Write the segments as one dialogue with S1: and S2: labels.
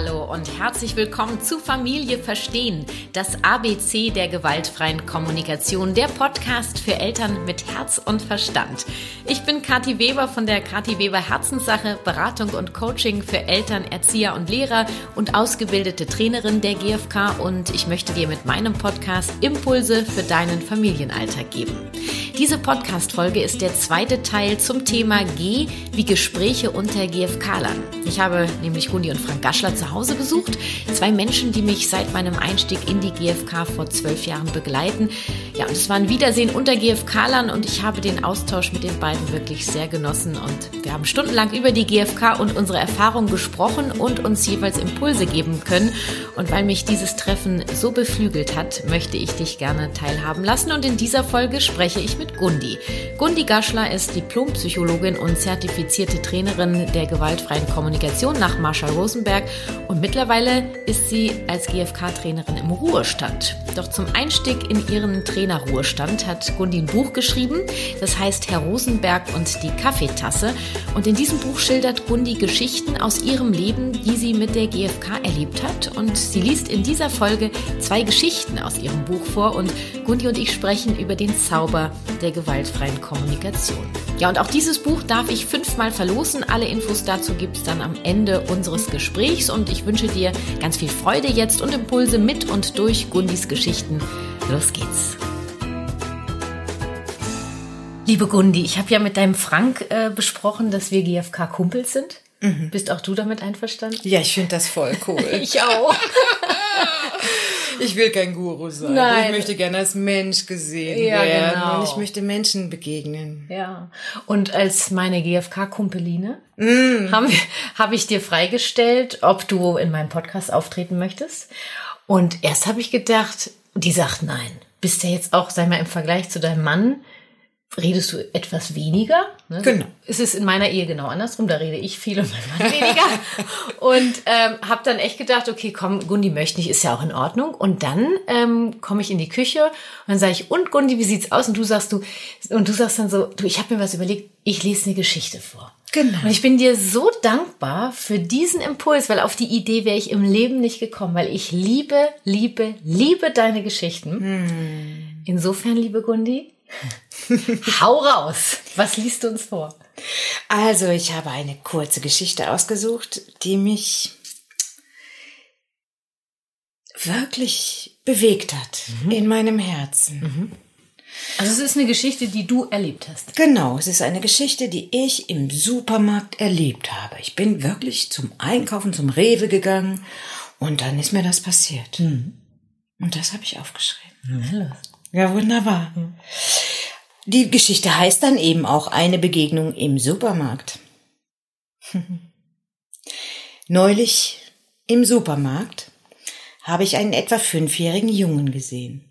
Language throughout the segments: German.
S1: Hallo und herzlich willkommen zu Familie Verstehen, das ABC der gewaltfreien Kommunikation, der Podcast für Eltern mit Herz und Verstand. Ich bin Kathi Weber von der Kathi Weber Herzenssache, Beratung und Coaching für Eltern, Erzieher und Lehrer und ausgebildete Trainerin der GfK und ich möchte dir mit meinem Podcast Impulse für deinen Familienalltag geben. Diese Podcast-Folge ist der zweite Teil zum Thema G wie Gespräche unter GfK-Lern. Ich habe nämlich Gundi und Frank Gaschler zu Hause besucht. Zwei Menschen, die mich seit meinem Einstieg in die GfK vor zwölf Jahren begleiten. Ja, und es war ein Wiedersehen unter GfK-Lern und ich habe den Austausch mit den beiden wirklich sehr genossen und wir haben stundenlang über die GfK und unsere Erfahrungen gesprochen und uns jeweils Impulse geben können. Und weil mich dieses Treffen so beflügelt hat, möchte ich dich gerne teilhaben lassen und in dieser Folge spreche ich mit Gundi. Gundi Gaschler ist Diplompsychologin und zertifizierte Trainerin der gewaltfreien Kommunikation nach Marshall Rosenberg und mittlerweile ist sie als GFK-Trainerin im Ruhestand. Doch zum Einstieg in ihren Trainerruhestand hat Gundi ein Buch geschrieben, das heißt Herr Rosenberg und die Kaffeetasse. Und in diesem Buch schildert Gundi Geschichten aus ihrem Leben, die sie mit der GfK erlebt hat. Und sie liest in dieser Folge zwei Geschichten aus ihrem Buch vor und Gundi und ich sprechen über den Zauber der gewaltfreien Kommunikation. Ja, und auch dieses Buch darf ich fünfmal verlosen. Alle Infos dazu gibt es dann am Ende unseres Gesprächs und ich wünsche dir ganz viel Freude jetzt und Impulse mit und durch Gundis Geschichten. Los geht's. Liebe Gundi, ich habe ja mit deinem Frank äh, besprochen, dass wir GFK-Kumpels sind. Mhm. Bist auch du damit einverstanden?
S2: Ja, ich finde das voll cool.
S1: ich auch.
S2: Ich will kein Guru sein. Nein. Ich möchte gerne als Mensch gesehen ja, werden. Genau. Und ich möchte Menschen begegnen.
S1: Ja. Und als meine GfK-Kumpeline mm. habe hab ich dir freigestellt, ob du in meinem Podcast auftreten möchtest. Und erst habe ich gedacht, die sagt nein. Bist ja jetzt auch, sei mal im Vergleich zu deinem Mann, redest du etwas weniger. Ne? Genau. Es ist in meiner Ehe genau andersrum. Da rede ich viel und mein Mann weniger. und ähm, habe dann echt gedacht, okay, komm, Gundi möchte nicht, ist ja auch in Ordnung. Und dann ähm, komme ich in die Küche und dann sage ich, und Gundi, wie sieht's aus? Und du sagst du, und du sagst dann so, du, ich habe mir was überlegt, ich lese eine Geschichte vor. Genau. Und ich bin dir so dankbar für diesen Impuls, weil auf die Idee wäre ich im Leben nicht gekommen, weil ich liebe, liebe, liebe deine Geschichten. Hm. Insofern, liebe Gundi, Hau raus. Was liest du uns vor?
S2: Also, ich habe eine kurze Geschichte ausgesucht, die mich wirklich bewegt hat mhm. in meinem Herzen. Mhm.
S1: Also es ist eine Geschichte, die du erlebt hast.
S2: Genau, es ist eine Geschichte, die ich im Supermarkt erlebt habe. Ich bin wirklich zum Einkaufen, zum Rewe gegangen und dann ist mir das passiert. Mhm. Und das habe ich aufgeschrieben. Ja, wunderbar. Mhm. Die Geschichte heißt dann eben auch eine Begegnung im Supermarkt. Neulich im Supermarkt habe ich einen etwa fünfjährigen Jungen gesehen.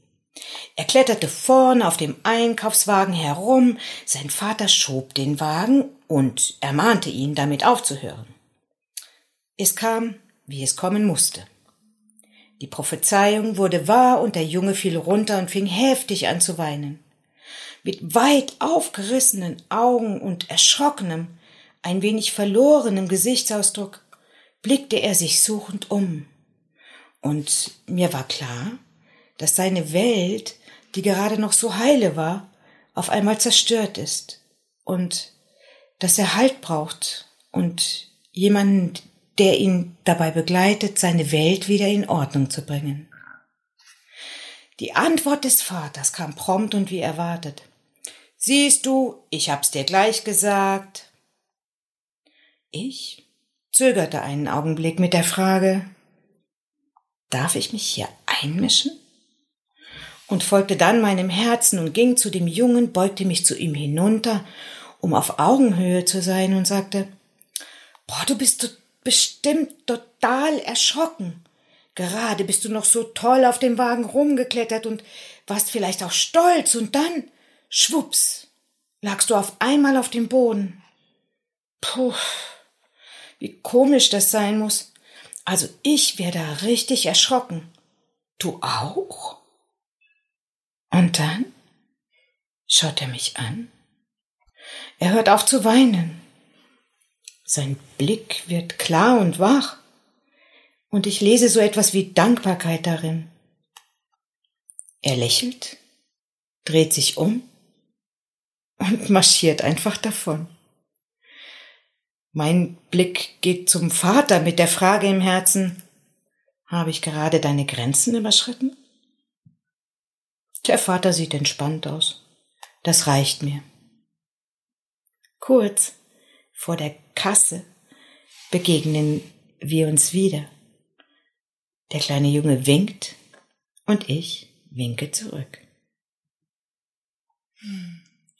S2: Er kletterte vorne auf dem Einkaufswagen herum, sein Vater schob den Wagen und ermahnte ihn, damit aufzuhören. Es kam, wie es kommen musste. Die Prophezeiung wurde wahr und der Junge fiel runter und fing heftig an zu weinen. Mit weit aufgerissenen Augen und erschrockenem, ein wenig verlorenem Gesichtsausdruck blickte er sich suchend um. Und mir war klar, dass seine Welt, die gerade noch so heile war, auf einmal zerstört ist und dass er Halt braucht und jemanden, der ihn dabei begleitet, seine Welt wieder in Ordnung zu bringen. Die Antwort des Vaters kam prompt und wie erwartet. Siehst du, ich hab's dir gleich gesagt. Ich zögerte einen Augenblick mit der Frage, darf ich mich hier einmischen? Und folgte dann meinem Herzen und ging zu dem Jungen, beugte mich zu ihm hinunter, um auf Augenhöhe zu sein und sagte, boah, du bist bestimmt total erschrocken. Gerade bist du noch so toll auf dem Wagen rumgeklettert und warst vielleicht auch stolz und dann, schwups, lagst du auf einmal auf dem Boden. Puh, wie komisch das sein muss. Also ich wäre da richtig erschrocken. Du auch? Und dann schaut er mich an. Er hört auf zu weinen. Sein Blick wird klar und wach. Und ich lese so etwas wie Dankbarkeit darin. Er lächelt, dreht sich um und marschiert einfach davon. Mein Blick geht zum Vater mit der Frage im Herzen, habe ich gerade deine Grenzen überschritten? Der Vater sieht entspannt aus. Das reicht mir. Kurz vor der Kasse begegnen wir uns wieder. Der kleine Junge winkt und ich winke zurück.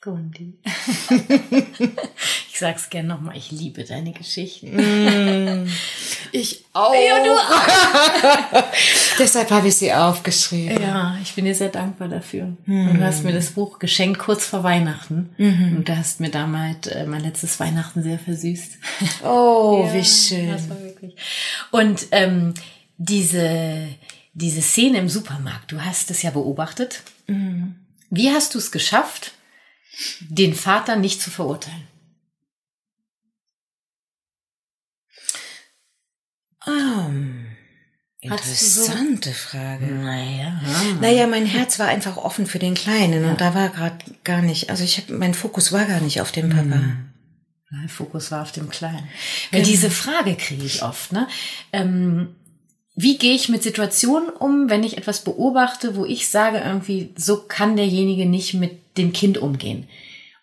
S1: Gundi. ich sag's gern nochmal, ich liebe deine Geschichten.
S2: Mm, ich auch. Ja, du auch. Deshalb habe ich sie aufgeschrieben.
S1: Ja, ich bin dir sehr dankbar dafür. Und du hast mir das Buch geschenkt kurz vor Weihnachten. Mm Und du hast mir damals äh, mein letztes Weihnachten sehr versüßt.
S2: Oh, ja, wie schön.
S1: Das war wirklich. Und ähm, diese, diese Szene im Supermarkt, du hast es ja beobachtet.
S2: Mhm.
S1: Wie hast du es geschafft, den Vater nicht zu verurteilen?
S2: Um, interessante so? Frage.
S1: Naja.
S2: Naja, mein Herz war einfach offen für den Kleinen ja. und da war gerade gar nicht, also ich habe, mein Fokus war gar nicht auf dem Papa. Mhm.
S1: Mein Fokus war auf dem Kleinen. Weil genau. diese Frage kriege ich oft, ne? Ähm, wie gehe ich mit Situationen um, wenn ich etwas beobachte, wo ich sage irgendwie, so kann derjenige nicht mit dem Kind umgehen.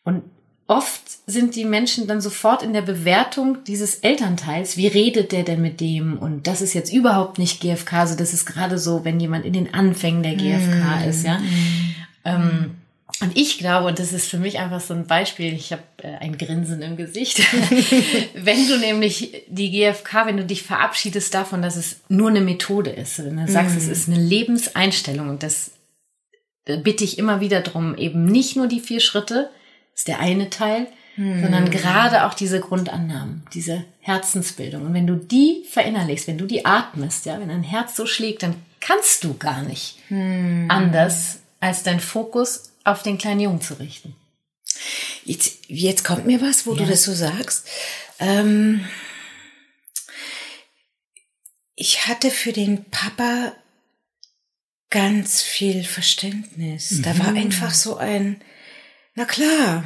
S1: Und oft sind die Menschen dann sofort in der Bewertung dieses Elternteils. Wie redet der denn mit dem? Und das ist jetzt überhaupt nicht GFK. Also das ist gerade so, wenn jemand in den Anfängen der GFK mm. ist, ja. Mm. Ähm, und ich glaube, und das ist für mich einfach so ein Beispiel, ich habe äh, ein Grinsen im Gesicht, wenn du nämlich die GfK, wenn du dich verabschiedest davon, dass es nur eine Methode ist, wenn du sagst, mm. es ist eine Lebenseinstellung und das äh, bitte ich immer wieder drum, eben nicht nur die vier Schritte, ist der eine Teil, mm. sondern gerade auch diese Grundannahmen, diese Herzensbildung. Und wenn du die verinnerlichst, wenn du die atmest, ja, wenn dein Herz so schlägt, dann kannst du gar nicht mm. anders als dein Fokus auf den kleinen Jungen zu richten.
S2: Jetzt, jetzt kommt mir was, wo ja. du das so sagst. Ähm, ich hatte für den Papa ganz viel Verständnis. Mhm. Da war mhm. einfach so ein, na klar,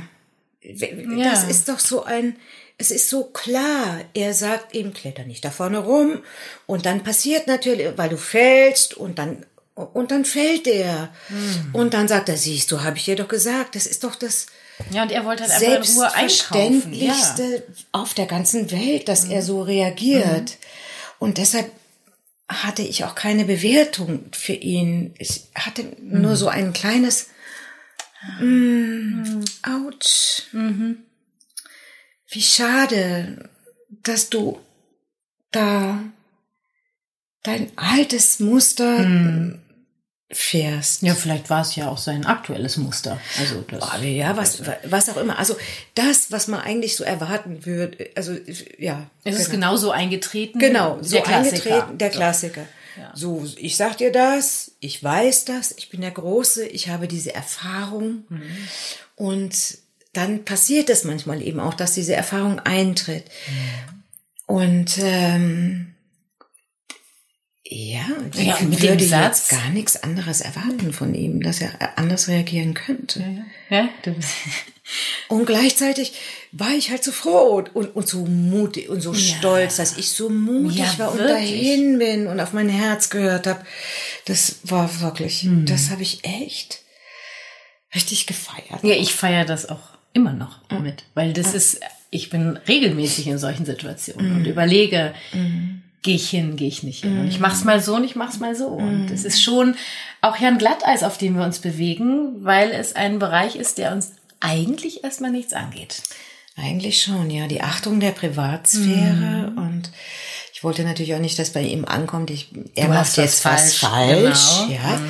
S2: ja. das ist doch so ein, es ist so klar. Er sagt eben, kletter nicht da vorne rum. Und dann passiert natürlich, weil du fällst und dann und dann fällt er. Hm. Und dann sagt er, siehst du, habe ich dir doch gesagt, das ist doch das
S1: ja, und er wollte halt einfach in Ruhe einkaufen.
S2: Ja. auf der ganzen Welt, dass mhm. er so reagiert. Mhm. Und deshalb hatte ich auch keine Bewertung für ihn. Ich hatte mhm. nur so ein kleines mm, mhm. Autsch.
S1: Mhm.
S2: Wie schade, dass du da dein altes Muster
S1: mhm
S2: fährst.
S1: Ja, vielleicht war es ja auch sein aktuelles Muster. Also das,
S2: oh, ja, was, was auch immer. Also das, was man eigentlich so erwarten würde. Also ja.
S1: Es genau. ist genauso eingetreten.
S2: Genau, so der eingetreten, der Klassiker. Ja. So, ich sag dir das, ich weiß das, ich bin der Große, ich habe diese Erfahrung. Mhm. Und dann passiert es manchmal eben auch, dass diese Erfahrung eintritt. Mhm. Und ähm, ja, ich ja, mit würde dem Satz gar nichts anderes erwarten von ihm, dass er anders reagieren könnte.
S1: Ja, ja. du bist
S2: und gleichzeitig war ich halt so froh und, und so mutig und so ja. stolz, dass ich so mutig ja, war und dahin bin und auf mein Herz gehört habe. Das war wirklich, hm. das habe ich echt richtig gefeiert.
S1: Ja, ich feiere das auch immer noch damit, weil das ist, ich bin regelmäßig in solchen Situationen mhm. und überlege, mhm gehe ich hin, gehe ich nicht hin. Und ich mhm. mach's mal so und ich mach's mal so. Und mhm. es ist schon auch ja ein Glatteis, auf dem wir uns bewegen, weil es ein Bereich ist, der uns eigentlich erstmal nichts angeht.
S2: Eigentlich schon, ja. Die Achtung der Privatsphäre mm. und ich wollte natürlich auch nicht, dass bei ihm ankommt, ich, er du macht jetzt was falsch, genau. ja, mm.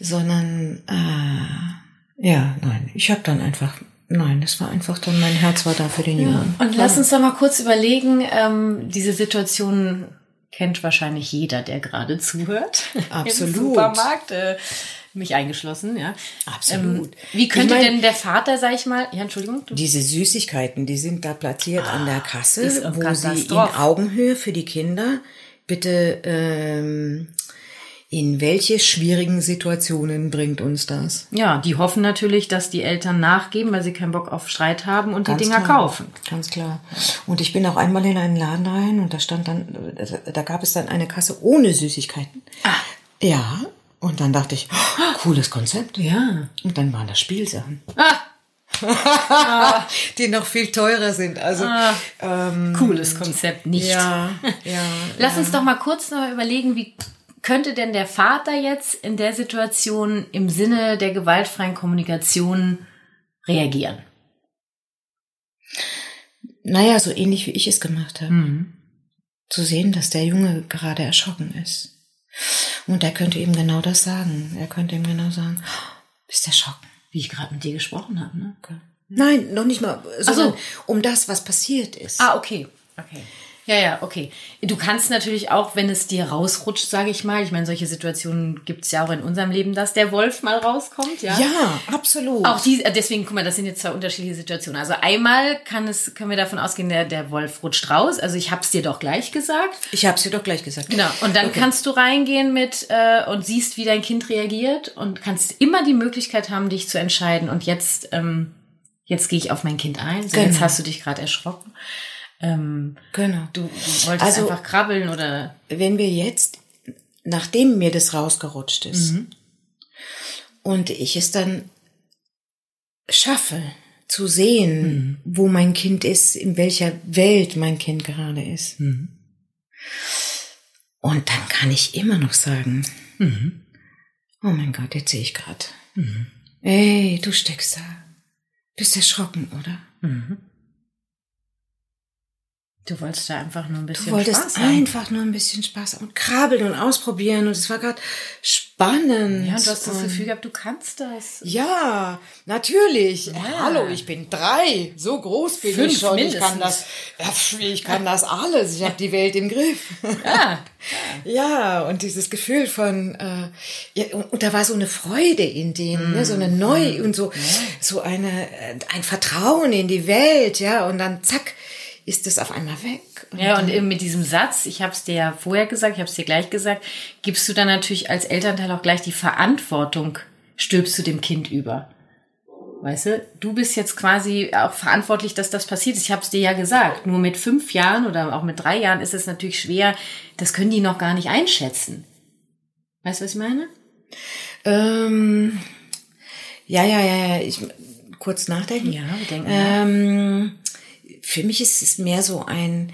S2: sondern äh, ja, nein, ich habe dann einfach Nein, das war einfach dann, mein Herz war da für den Jungen.
S1: Ja. Und ja. lass uns doch mal kurz überlegen, ähm, diese Situation kennt wahrscheinlich jeder, der gerade zuhört.
S2: Absolut.
S1: Im Supermarkt, äh, mich eingeschlossen, ja.
S2: Absolut.
S1: Ähm, wie könnte ich mein, denn der Vater, sag ich mal, ja, Entschuldigung.
S2: Du? Diese Süßigkeiten, die sind da platziert ah, an der Kasse, wo sie in Augenhöhe für die Kinder bitte, ähm, in welche schwierigen Situationen bringt uns das?
S1: Ja, die hoffen natürlich, dass die Eltern nachgeben, weil sie keinen Bock auf Streit haben und
S2: Ganz
S1: die Dinger
S2: klar.
S1: kaufen.
S2: Ganz klar. Und ich bin auch einmal in einen Laden rein und da stand dann, da gab es dann eine Kasse ohne Süßigkeiten.
S1: Ah.
S2: Ja. Und dann dachte ich, oh, cooles Konzept.
S1: Ja.
S2: Und dann waren das Spielsachen.
S1: Ah,
S2: Die noch viel teurer sind. Also, ähm,
S1: cooles Konzept nicht.
S2: ja, ja.
S1: Lass uns doch mal kurz noch überlegen, wie könnte denn der Vater jetzt in der Situation im Sinne der gewaltfreien Kommunikation reagieren?
S2: Naja, so ähnlich wie ich es gemacht habe.
S1: Mhm.
S2: Zu sehen, dass der Junge gerade erschrocken ist. Und er könnte ihm genau das sagen. Er könnte ihm genau sagen, "Oh, bist erschrocken.
S1: Wie ich gerade mit dir gesprochen habe, ne?
S2: Nein, noch nicht mal, sondern
S1: so.
S2: um das, was passiert ist.
S1: Ah, okay. Okay. Ja, ja, okay. Du kannst natürlich auch, wenn es dir rausrutscht, sage ich mal, ich meine, solche Situationen gibt's ja auch in unserem Leben, dass der Wolf mal rauskommt, ja?
S2: Ja, absolut.
S1: Auch die, äh, deswegen, guck mal, das sind jetzt zwei unterschiedliche Situationen. Also einmal kann es, können wir davon ausgehen, der, der Wolf rutscht raus. Also ich hab's dir doch gleich gesagt.
S2: ich habe es dir doch gleich gesagt.
S1: Genau. Und dann kannst du reingehen mit äh, und siehst, wie dein Kind reagiert und kannst immer die Möglichkeit haben, dich zu entscheiden. Und jetzt, ähm, jetzt gehe ich auf mein Kind ein. So, Jetzt
S2: Genau.
S1: hast du dich gerade erschrocken. Ähm,
S2: Genau.
S1: du, du wolltest
S2: Also-
S1: einfach krabbeln oder
S2: Wenn wir jetzt, nachdem mir das rausgerutscht ist und ich es dann schaffe zu sehen, wo mein Kind ist, in welcher Welt mein Kind gerade ist. Und dann kann ich immer noch sagen, oh mein Gott, jetzt sehe ich gerade. Ey, du steckst da. Bist erschrocken, oder?
S1: Du wolltest da einfach nur ein bisschen
S2: Du wolltest
S1: Spaß haben.
S2: einfach nur ein bisschen Spaß haben und krabbeln und ausprobieren und es war gerade spannend.
S1: Ja, und du hast das Gefühl gehabt, du kannst das.
S2: Ja, natürlich. Hallo, ich bin drei. So groß bin
S1: Fünf
S2: ich schon. Ich kann
S1: mindestens.
S2: das, ja, ich kann das alles. Ich habe die Welt im Griff.
S1: Ah,
S2: Ja, und dieses Gefühl von, äh, ja, und, und da war so eine Freude in dem, ne, so eine Neu und so, so eine, äh, ein Vertrauen in die Welt, ja, und dann zack, ist es auf einmal weg. Und
S1: Ja, und eben mit diesem Satz, ich habe es dir ja vorher gesagt, ich habe es dir gleich gesagt, gibst du dann natürlich als Elternteil auch gleich die Verantwortung, stülpst du dem Kind über. Weißt du, du bist jetzt quasi auch verantwortlich, dass das passiert ist. Ich habe es dir ja gesagt. Nur mit fünf Jahren oder auch mit drei Jahren ist es natürlich schwer. Das können die noch gar nicht einschätzen. Weißt du, was ich meine?
S2: Ähm, ja, ja, ja, ja, ich kurz nachdenken.
S1: Ja, wir denken.
S2: Ähm, für mich ist es mehr so ein,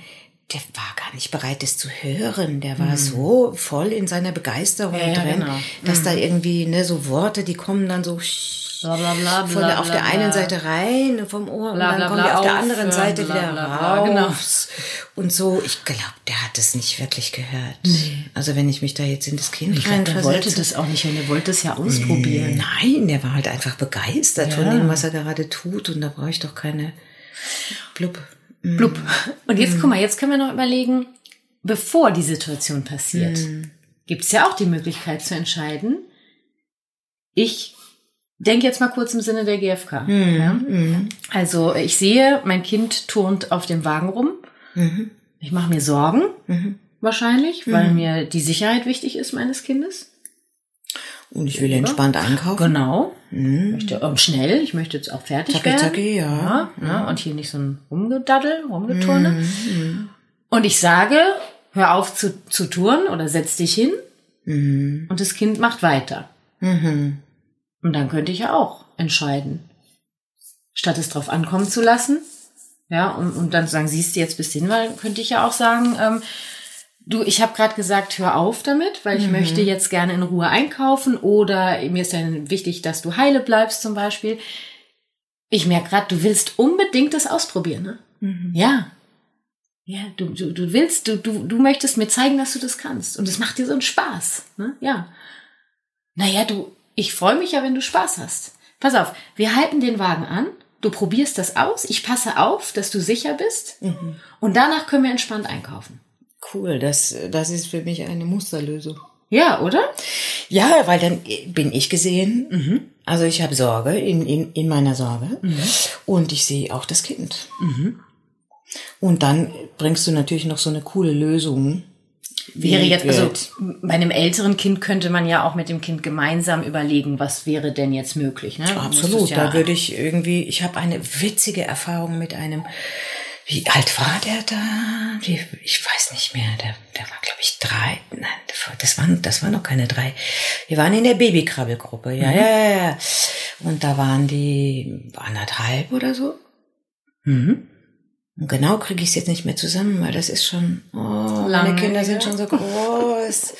S2: der war gar nicht bereit, das zu hören. Der war so voll in seiner Begeisterung
S1: Mhm. Ja,
S2: drin,
S1: genau.
S2: dass da irgendwie ne so Worte, die kommen dann so
S1: Bla, bla, bla,
S2: von der, auf der einen. Seite rein vom Ohr
S1: Bla,
S2: und dann kommen die auf der
S1: auf,
S2: anderen
S1: äh,
S2: Seite
S1: bla,
S2: wieder
S1: bla, genau.
S2: raus. Und so, ich glaube, der hat das nicht wirklich gehört. Also wenn ich mich da jetzt in das Kind
S1: Ich glaube, der wollte das auch nicht, und der wollte es ja ausprobieren.
S2: Nein, der war halt einfach begeistert von
S1: Ja.
S2: dem, was er gerade tut. Und da brauche ich doch keine Blub.
S1: Blub. Und jetzt, guck mal, jetzt können wir noch überlegen, bevor die Situation passiert, gibt es ja auch die Möglichkeit zu entscheiden, ich denke jetzt mal kurz im Sinne der GfK. Ja? Also ich sehe, mein Kind turnt auf dem Wagen rum. Ich mache mir Sorgen, wahrscheinlich, weil mir die Sicherheit wichtig ist meines Kindes.
S2: Und ich will entspannt einkaufen.
S1: Genau. Ich möchte ähm, schnell, ich möchte jetzt auch fertig
S2: Zacki,
S1: werden.
S2: zacki, ja.
S1: Ja, ne, Und hier nicht so ein Rumgedaddel, Rumgeturne. Und ich sage, hör auf zu, zu turnen oder setz dich hin. Und das Kind macht weiter. Und dann könnte ich ja auch entscheiden, statt es drauf ankommen zu lassen. Ja, und, und dann sagen, siehst du jetzt bis hin, weil könnte ich ja auch sagen, ähm, du, ich habe gerade gesagt, hör auf damit, weil ich möchte jetzt gerne in Ruhe einkaufen oder mir ist dann wichtig, dass du heile bleibst zum Beispiel. Ich merke gerade, du willst unbedingt das ausprobieren, ne? Ja. Ja, du, du, du willst, du, du, du möchtest mir zeigen, dass du das kannst. Und es macht dir so einen Spaß, ne? Ja. Naja, du, ich freue mich ja, wenn du Spaß hast. Pass auf, wir halten den Wagen an, du probierst das aus, ich passe auf, dass du sicher bist und danach können wir entspannt einkaufen.
S2: Cool, das, das ist für mich eine Musterlösung.
S1: Ja, oder?
S2: Ja, weil dann bin ich gesehen. Also ich habe Sorge in, in, in meiner Sorge. Und ich sehe auch das Kind. Und dann bringst du natürlich noch so eine coole Lösung
S1: Wäre jetzt, also bei einem älteren Kind könnte man ja auch mit dem Kind gemeinsam überlegen, was wäre denn jetzt möglich. Ne?
S2: Absolut,
S1: ja,
S2: da würde ich irgendwie, ich habe eine witzige Erfahrung mit einem, wie alt war der da? Wie, ich weiß nicht mehr, der, der war glaube ich drei, nein, das waren, das waren noch keine drei. Wir waren in der Babykrabbelgruppe, ja, ja, ja, ja. Und da waren die anderthalb oder so. Mhm. Und genau kriege ich es jetzt nicht mehr zusammen, weil das ist schon, oh, meine
S1: Lange
S2: Kinder sind schon so groß.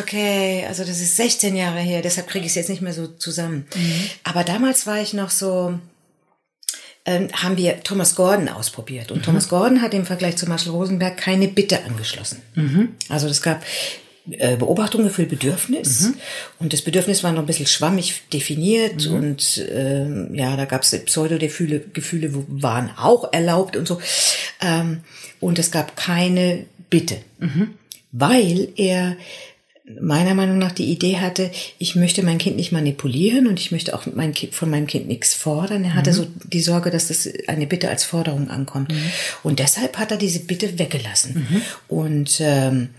S2: Okay, also das ist 16 Jahre her, deshalb kriege ich es jetzt nicht mehr so zusammen. Aber damals war ich noch so, ähm, haben wir Thomas Gordon ausprobiert. Und Thomas Gordon hat im Vergleich zu Marshall Rosenberg keine Bitte angeschlossen. Also es gab äh, Beobachtung, Gefühl, Bedürfnis. Und das Bedürfnis war noch ein bisschen schwammig definiert. Und ähm, ja, da gab es Pseudogefühle, Gefühle waren auch erlaubt und so. Ähm, und es gab keine Bitte. Weil er meiner Meinung nach die Idee hatte, ich möchte mein Kind nicht manipulieren und ich möchte auch mein kind, von meinem Kind nichts fordern. Er hatte so die Sorge, dass das eine Bitte als Forderung ankommt. Und deshalb hat er diese Bitte weggelassen. Und ähm,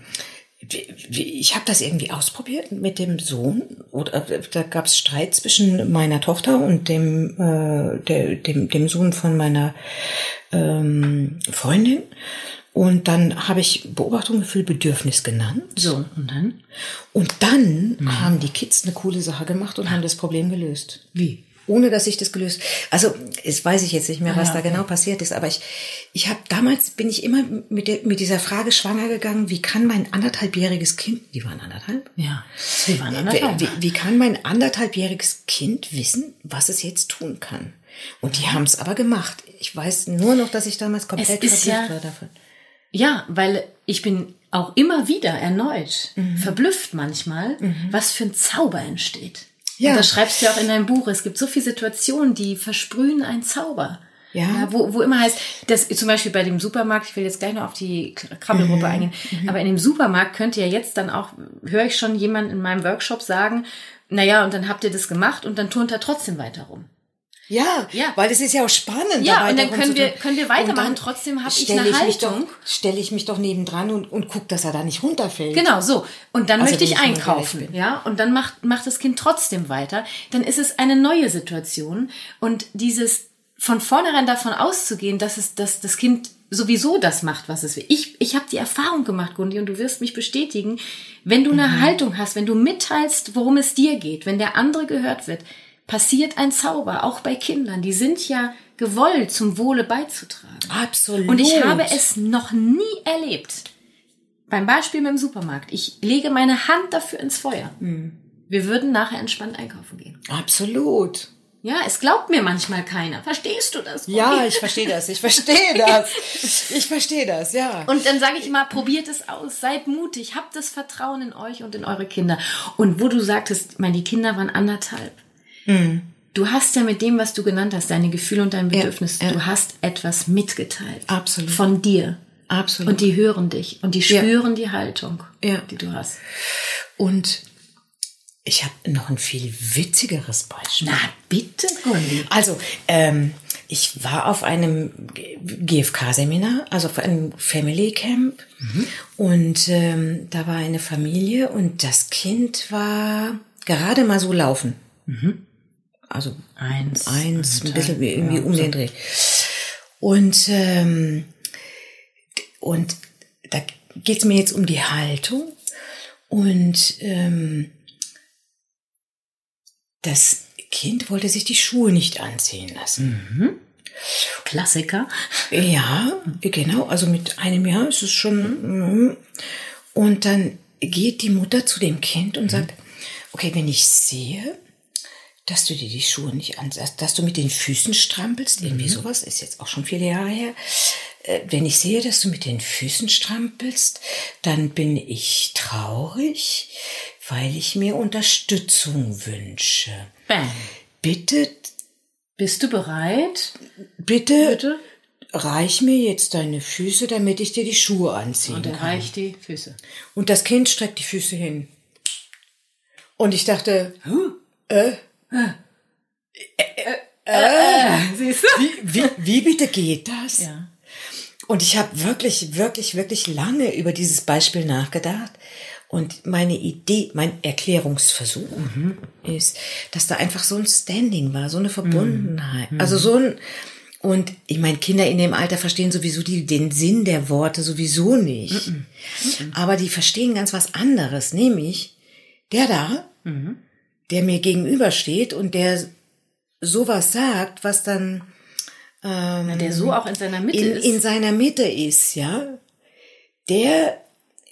S2: ich habe das irgendwie ausprobiert mit dem Sohn. Oder äh, da gab es Streit zwischen meiner Tochter und dem, äh, der, dem, dem Sohn von meiner ähm, Freundin. Und dann habe ich Beobachtung, Gefühl, Bedürfnis genannt.
S1: So, und dann?
S2: Und dann haben die Kids eine coole Sache gemacht und haben das Problem gelöst.
S1: Wie?
S2: Ohne dass ich das gelöst. Also, es weiß ich jetzt nicht mehr, was
S1: ja,
S2: da
S1: okay.
S2: genau passiert ist, aber ich, ich habe damals bin ich immer mit, der, mit dieser Frage schwanger gegangen, wie kann mein anderthalbjähriges Kind, die waren anderthalb,
S1: Ja, wir waren
S2: wie,
S1: anderthalb.
S2: wie, wie kann mein anderthalbjähriges Kind wissen, was es jetzt tun kann? Und die haben es aber gemacht. Ich weiß nur noch, dass ich damals komplett verblüfft
S1: ja-
S2: war davon.
S1: Ja, weil ich bin auch immer wieder erneut
S2: Mhm.
S1: verblüfft manchmal, was für ein Zauber entsteht.
S2: Ja.
S1: Und das schreibst du ja auch in deinem Buch. Es gibt so viele Situationen, die versprühen einen Zauber.
S2: Ja.
S1: wo, wo immer heißt, dass zum Beispiel bei dem Supermarkt, ich will jetzt gleich noch auf die Krabbelgruppe
S2: Mhm.
S1: eingehen, aber in dem Supermarkt könnt ihr jetzt dann auch, höre ich schon jemanden in meinem Workshop sagen, naja, und dann habt ihr das gemacht und dann turnt er trotzdem weiter rum.
S2: Ja,
S1: Ja.
S2: weil es ist ja auch spannend.
S1: Ja, und dann können wir- können wir weitermachen. Trotzdem hab ich eine
S2: mich
S1: Haltung.
S2: Stelle ich mich doch nebendran und, und guck, dass er da nicht runterfällt.
S1: Genau, so. Und dann
S2: Also,
S1: möchte ich
S2: ich
S1: einkaufen, ja. Und dann macht, macht das Kind trotzdem weiter. Dann ist es eine neue Situation. Und dieses von vornherein davon auszugehen, dass es, dass das Kind sowieso das macht, was es will. Ich, ich habe die Erfahrung gemacht, Gundi, und du wirst mich bestätigen, wenn du eine
S2: Mhm.
S1: Haltung hast, wenn du mitteilst, worum es dir geht, wenn der andere gehört wird, passiert ein Zauber, auch bei Kindern. Die sind ja gewollt, zum Wohle beizutragen.
S2: Absolut.
S1: Und ich habe es noch nie erlebt. Beim Beispiel mit dem Supermarkt. Ich lege meine Hand dafür ins Feuer.
S2: Hm.
S1: Wir würden nachher entspannt einkaufen gehen.
S2: Absolut.
S1: Ja, es glaubt mir manchmal keiner. Verstehst du das?
S2: Ja,
S1: Bobby?
S2: ich verstehe das. Ich verstehe das. Ich verstehe das, ja.
S1: Und dann sage ich immer, probiert es aus, seid mutig, habt das Vertrauen in euch und in eure Kinder. Und wo du sagtest, meine, Kinder waren anderthalb.
S2: Hm.
S1: Du hast ja mit dem, was du genannt hast, deine Gefühle und dein Bedürfnis,
S2: ja.
S1: du hast etwas mitgeteilt.
S2: Absolut.
S1: Von dir.
S2: Absolut.
S1: Und die hören dich und die
S2: Ja.
S1: spüren die Haltung,
S2: Ja.
S1: die du hast.
S2: Und ich habe noch ein viel witzigeres Beispiel.
S1: Na bitte, Gundi.
S2: Also, ähm, ich war auf einem GFK-Seminar, also auf einem Family Camp. Und ähm, da war eine Familie und das Kind war gerade mal so laufen. Also
S1: Eins.
S2: eins, ein bisschen wie irgendwie um den Dreh. Und, ähm, und da geht's mir jetzt um die Haltung. Und ähm, das Kind wollte sich die Schuhe nicht anziehen lassen.
S1: Klassiker.
S2: Ja, genau. Also mit einem Jahr ist es schon. mhm. Und dann geht die Mutter zu dem Kind und sagt, okay, wenn ich sehe, dass du dir die Schuhe nicht anziehst, dass du mit den Füßen strampelst, irgendwie sowas, ist jetzt auch schon viele Jahre her. Äh, Wenn ich sehe, dass du mit den Füßen strampelst, dann bin ich traurig, weil ich mir Unterstützung wünsche.
S1: Bam.
S2: Bitte,
S1: Bist du bereit?
S2: bitte,
S1: Bitte.
S2: reich mir jetzt deine Füße, damit ich dir die Schuhe anziehen
S1: Und er
S2: kann.
S1: reicht die Füße.
S2: Und das Kind streckt die Füße hin. Und ich dachte, äh,
S1: Siehst du?
S2: wie, wie, wie bitte geht das?
S1: Ja.
S2: Und ich habe wirklich, wirklich, wirklich lange über dieses Beispiel nachgedacht. Und meine Idee, mein Erklärungsversuch mhm. ist, dass da einfach so ein Standing war, so eine Verbundenheit. Mhm. Also so ein, und ich meine, Kinder in dem Alter verstehen sowieso die, den Sinn der Worte sowieso nicht. Mhm. Aber die verstehen ganz was anderes, nämlich der da, mhm. Der mir gegenübersteht und der sowas sagt, was dann
S1: ähm, der so auch in seiner Mitte
S2: in,
S1: ist.
S2: In seiner Mitte ist, ja. Der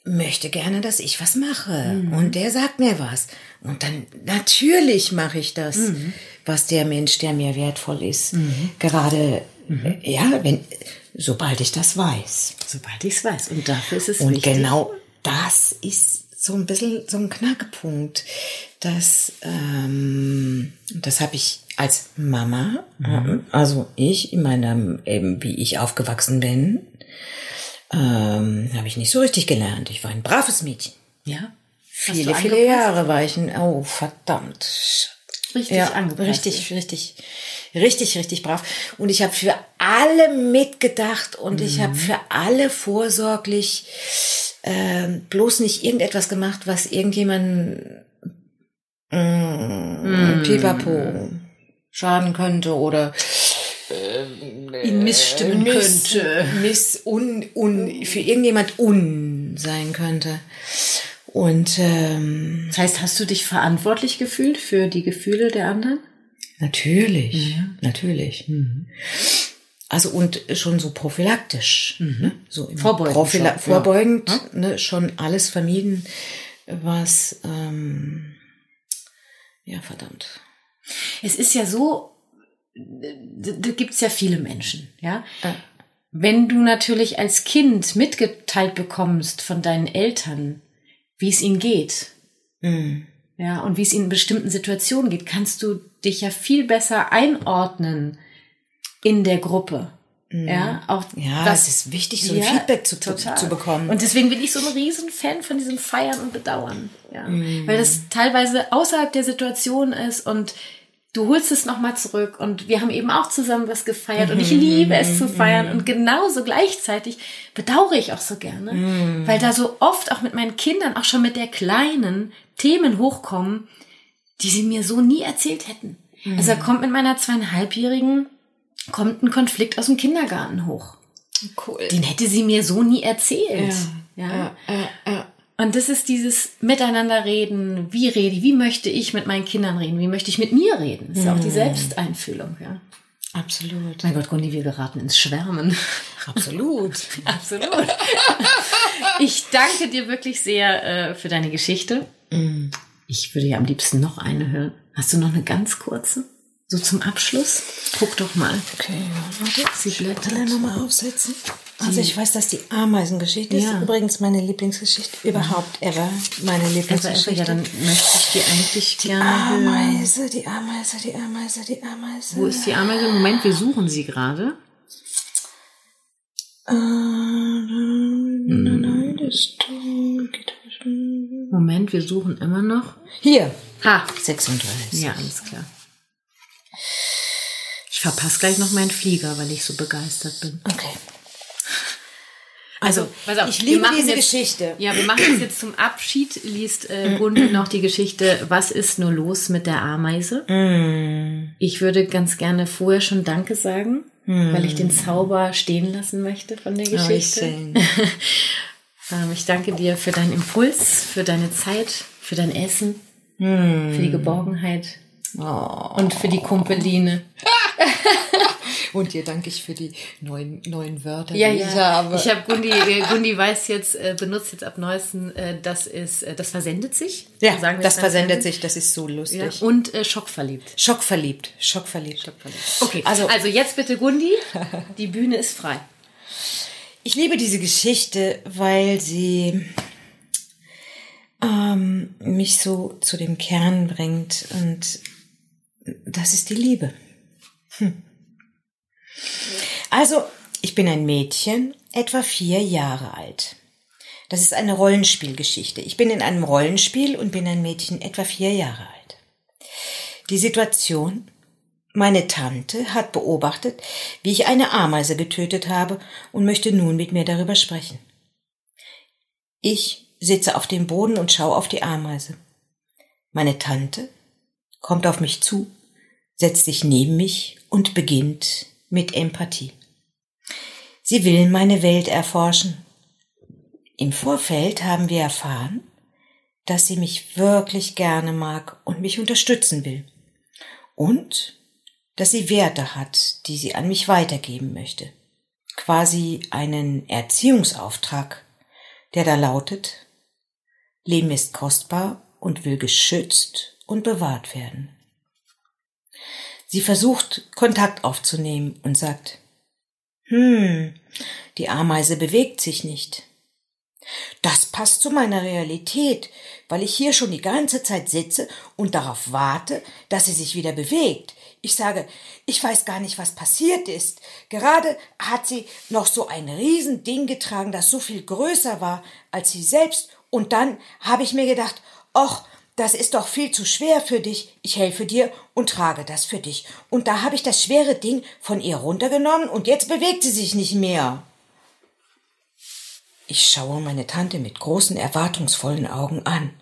S2: möchte gerne, dass ich was mache. Mhm. Und der sagt mir was. Und dann natürlich mache ich das, mhm. was der Mensch, der mir wertvoll ist, mhm. gerade, mhm. ja, wenn, sobald ich das weiß.
S1: Sobald ich es weiß. Und dafür ist es
S2: Und
S1: wichtig.
S2: genau das ist so ein bisschen so ein Knackpunkt. dass ähm, das habe ich als Mama, mhm. also ich in meinem, eben wie ich aufgewachsen bin, ähm, habe ich nicht so richtig gelernt. Ich war ein braves Mädchen.
S1: Ja.
S2: Viele, viele Jahre war ich ein, oh, verdammt.
S1: Richtig ja, angepasst.
S2: Richtig, richtig, richtig, richtig brav. Und ich habe für alle mitgedacht und mhm. ich habe für alle vorsorglich äh, bloß nicht irgendetwas gemacht, was irgendjemand mm, mm. pipapo schaden könnte oder
S1: äh, ihn missstimmen miss, könnte.
S2: Miss, un, un, für irgendjemand un sein könnte. Und ähm,
S1: das heißt, hast du dich verantwortlich gefühlt für die Gefühle der anderen?
S2: Natürlich, ja. natürlich. Mhm. Also und schon so prophylaktisch, mhm. ne? so
S1: vorbeugend,
S2: Profila schon, vorbeugend ja. ne? schon alles vermieden, was ähm, ja verdammt.
S1: Es ist ja so, da gibt's ja viele Menschen, ja. ja. Wenn du natürlich als Kind mitgeteilt bekommst von deinen Eltern, wie es ihnen geht, mhm. ja, und wie es ihnen in bestimmten Situationen geht, kannst du dich ja viel besser einordnen in der Gruppe. Mhm. Ja, auch
S2: ja, was, es ist wichtig, so ein ja, Feedback zu, total. zu bekommen.
S1: Und deswegen bin ich so ein Riesenfan von diesem Feiern und Bedauern. Ja. Mhm. Weil das teilweise außerhalb der Situation ist und du holst es nochmal zurück und wir haben eben auch zusammen was gefeiert und ich mhm. liebe es zu feiern und genauso gleichzeitig bedauere ich auch so gerne, mhm. weil da so oft auch mit meinen Kindern, auch schon mit der Kleinen, Themen hochkommen, die sie mir so nie erzählt hätten. Mhm. Also da kommt mit meiner zweieinhalbjährigen, kommt ein Konflikt aus dem Kindergarten hoch.
S2: Cool.
S1: Den hätte sie mir so nie erzählt.
S2: Ja. ja. ja, ja
S1: und das ist dieses Miteinander reden. Wie rede ich? Wie möchte ich mit meinen Kindern reden? Wie möchte ich mit mir reden? Das ist ja auch die mhm. Selbsteinfühlung, ja.
S2: Absolut.
S1: Mein Gott, Gundi, wir geraten ins Schwärmen.
S2: Absolut.
S1: Absolut. Ich danke dir wirklich sehr äh, für deine Geschichte. Mm. Ich würde ja am liebsten noch eine hören. Hast du noch eine ganz kurze? So zum Abschluss? Guck doch mal.
S2: Okay, warte. Sie blättert. nochmal aufsetzen. Also ich weiß, dass die Ameisengeschichte ja. ist übrigens meine Lieblingsgeschichte überhaupt ever. Meine Lieblingsgeschichte. Ever,
S1: ja, dann möchte ich die eigentlich
S2: die
S1: gerne
S2: Ameise, hören. Die Ameise, die Ameise, die Ameise.
S1: Wo ist die Ameise? Moment, wir suchen sie gerade. Moment, wir suchen immer noch.
S2: Hier.
S1: Ha.
S2: 36.
S1: Ja, alles klar. Ich verpasse gleich noch meinen Flieger, weil ich so begeistert bin.
S2: Okay.
S1: Also,
S2: also auf, ich liebe diese
S1: jetzt,
S2: Geschichte.
S1: Ja, wir machen das jetzt zum Abschied. Liest äh, Gundi noch die Geschichte Was ist nur los mit der Ameise?
S2: Mm.
S1: Ich würde ganz gerne vorher schon Danke sagen, mm. weil ich den Zauber stehen lassen möchte von der Geschichte. Oh, ich, ich danke dir für deinen Impuls, für deine Zeit, für dein Essen,
S2: mm.
S1: für die Geborgenheit
S2: oh.
S1: und für die Kumpeline.
S2: Und dir danke ich für die neuen, neuen Wörter,
S1: ja, die ja. ich habe. Ich habe Gundi, äh, Gundi weiß jetzt, äh, benutzt jetzt ab neuesten, äh, das ist, das versendet sich.
S2: Ja, Sagen das versendet sich, das ist so lustig.
S1: Ja. Und äh, schockverliebt.
S2: Schockverliebt, schockverliebt.
S1: Schockverliebt. Okay, also, also jetzt bitte Gundi, die Bühne ist frei.
S2: Ich liebe diese Geschichte, weil sie ähm, mich so zu dem Kern bringt und das ist die Liebe. Hm. Also, ich bin ein Mädchen, etwa vier Jahre alt. Das ist eine Rollenspielgeschichte. Ich bin in einem Rollenspiel und bin ein Mädchen etwa vier Jahre alt. Die Situation, Meine Tante hat beobachtet, wie ich eine Ameise getötet habe und möchte nun mit mir darüber sprechen. Ich sitze auf dem Boden und schaue auf die Ameise. Meine Tante kommt auf mich zu, setzt sich neben mich und beginnt mit Empathie. Sie will meine Welt erforschen. Im Vorfeld haben wir erfahren, dass sie mich wirklich gerne mag und mich unterstützen will. Und dass sie Werte hat, die sie an mich weitergeben möchte. Quasi einen Erziehungsauftrag, der da lautet, Leben ist kostbar und will geschützt und bewahrt werden. Sie versucht, Kontakt aufzunehmen und sagt, hm, die Ameise bewegt sich nicht. Das passt zu meiner Realität, weil ich hier schon die ganze Zeit sitze und darauf warte, dass sie sich wieder bewegt. Ich sage, ich weiß gar nicht, was passiert ist. Gerade hat sie noch so ein Riesending getragen, das so viel größer war als sie selbst. Und dann habe ich mir gedacht, och, das ist doch viel zu schwer für dich. Ich helfe dir und trage das für dich. Und da habe ich das schwere Ding von ihr runtergenommen und jetzt bewegt sie sich nicht mehr. Ich schaue meine Tante mit großen, erwartungsvollen Augen an.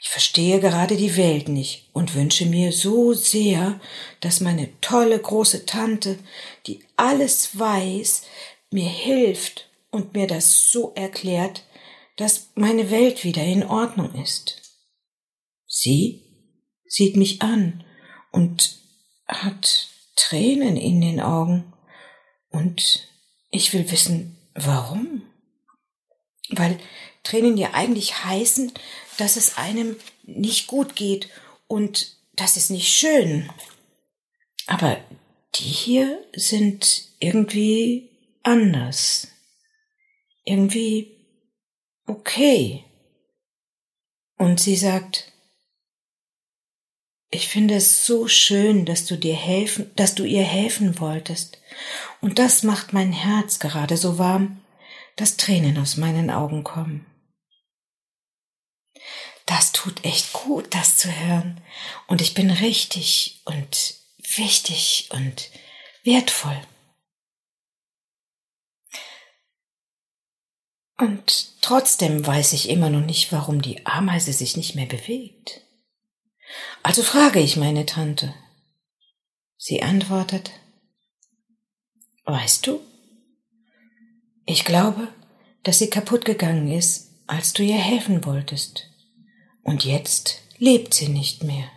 S2: Ich verstehe gerade die Welt nicht und wünsche mir so sehr, dass meine tolle große Tante, die alles weiß, mir hilft und mir das so erklärt, dass meine Welt wieder in Ordnung ist. Sie sieht mich an und hat Tränen in den Augen und ich will wissen, warum weil Tränen ja eigentlich heißen, dass es einem nicht gut geht und das ist nicht schön. Aber die hier sind irgendwie anders. Irgendwie okay. Und sie sagt, ich finde es so schön, dass du dir helfen, dass du ihr helfen wolltest. Und das macht mein Herz gerade so warm dass Tränen aus meinen Augen kommen. Das tut echt gut, das zu hören. Und ich bin richtig und wichtig und wertvoll. Und trotzdem weiß ich immer noch nicht, warum die Ameise sich nicht mehr bewegt. Also frage ich meine Tante. Sie antwortet, Weißt du, ich glaube, dass sie kaputt gegangen ist, als du ihr helfen wolltest. Und jetzt lebt sie nicht mehr.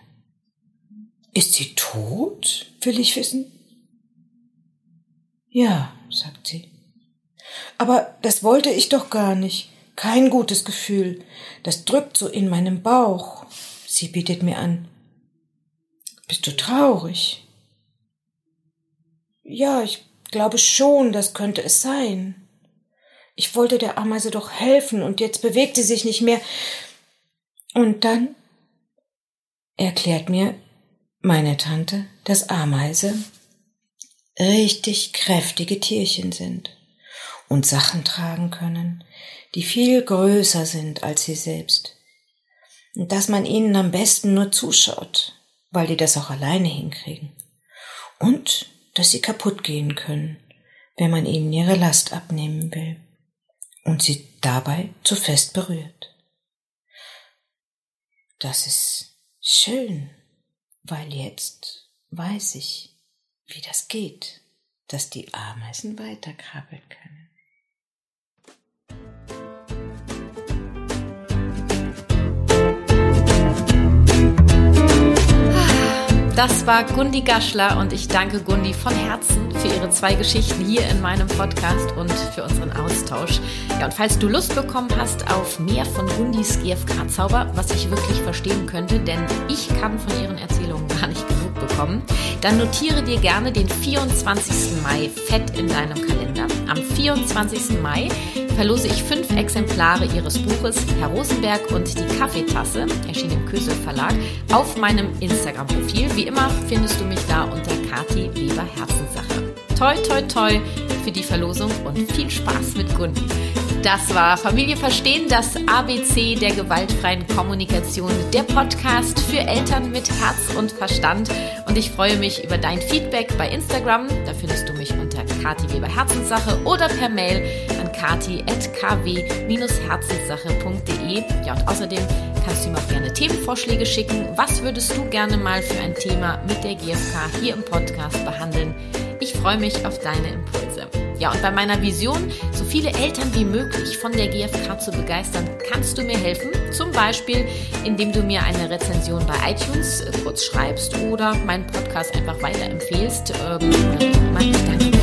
S2: Ist sie tot? will ich wissen. Ja, sagt sie. Aber das wollte ich doch gar nicht. Kein gutes Gefühl. Das drückt so in meinem Bauch. Sie bietet mir an. Bist du traurig? Ja, ich glaube schon, das könnte es sein. Ich wollte der Ameise doch helfen und jetzt bewegt sie sich nicht mehr. Und dann erklärt mir meine Tante, dass Ameise richtig kräftige Tierchen sind und Sachen tragen können, die viel größer sind als sie selbst. Dass man ihnen am besten nur zuschaut, weil die das auch alleine hinkriegen. Und dass sie kaputt gehen können, wenn man ihnen ihre Last abnehmen will und sie dabei zu fest berührt. Das ist schön, weil jetzt weiß ich, wie das geht, dass die Ameisen weiterkrabbeln können.
S1: Das war Gundi Gaschler und ich danke Gundi von Herzen für ihre zwei Geschichten hier in meinem Podcast und für unseren Austausch. Ja, und falls du Lust bekommen hast auf mehr von Gundis GFK-Zauber, was ich wirklich verstehen könnte, denn ich kann von ihren Erzählungen gar nicht genug bekommen, dann notiere dir gerne den 24. Mai fett in deinem Kalender. Am 24. Mai verlose ich fünf Exemplare ihres Buches Herr Rosenberg und die Kaffeetasse, erschienen im Kösel Verlag, auf meinem Instagram-Profil. Wie immer findest du mich da unter Kati Weber Herzenssache. Toi, toi, toi für die Verlosung und viel Spaß mit Gundi. Das war Familie verstehen, das ABC der gewaltfreien Kommunikation, der Podcast für Eltern mit Herz und Verstand. Und ich freue mich über dein Feedback bei Instagram. Da findest du mich unter Kati Weber Herzenssache oder per Mail an kati.kw-herzenssache.de. Ja, und außerdem kannst du mir auch gerne Themenvorschläge schicken. Was würdest du gerne mal für ein Thema mit der GfK hier im Podcast behandeln? Ich freue mich auf deine Impulse. Ja, und bei meiner Vision, so viele Eltern wie möglich von der GfK zu begeistern, kannst du mir helfen. Zum Beispiel, indem du mir eine Rezension bei iTunes kurz schreibst oder meinen Podcast einfach weiterempfehlst. Ähm, danke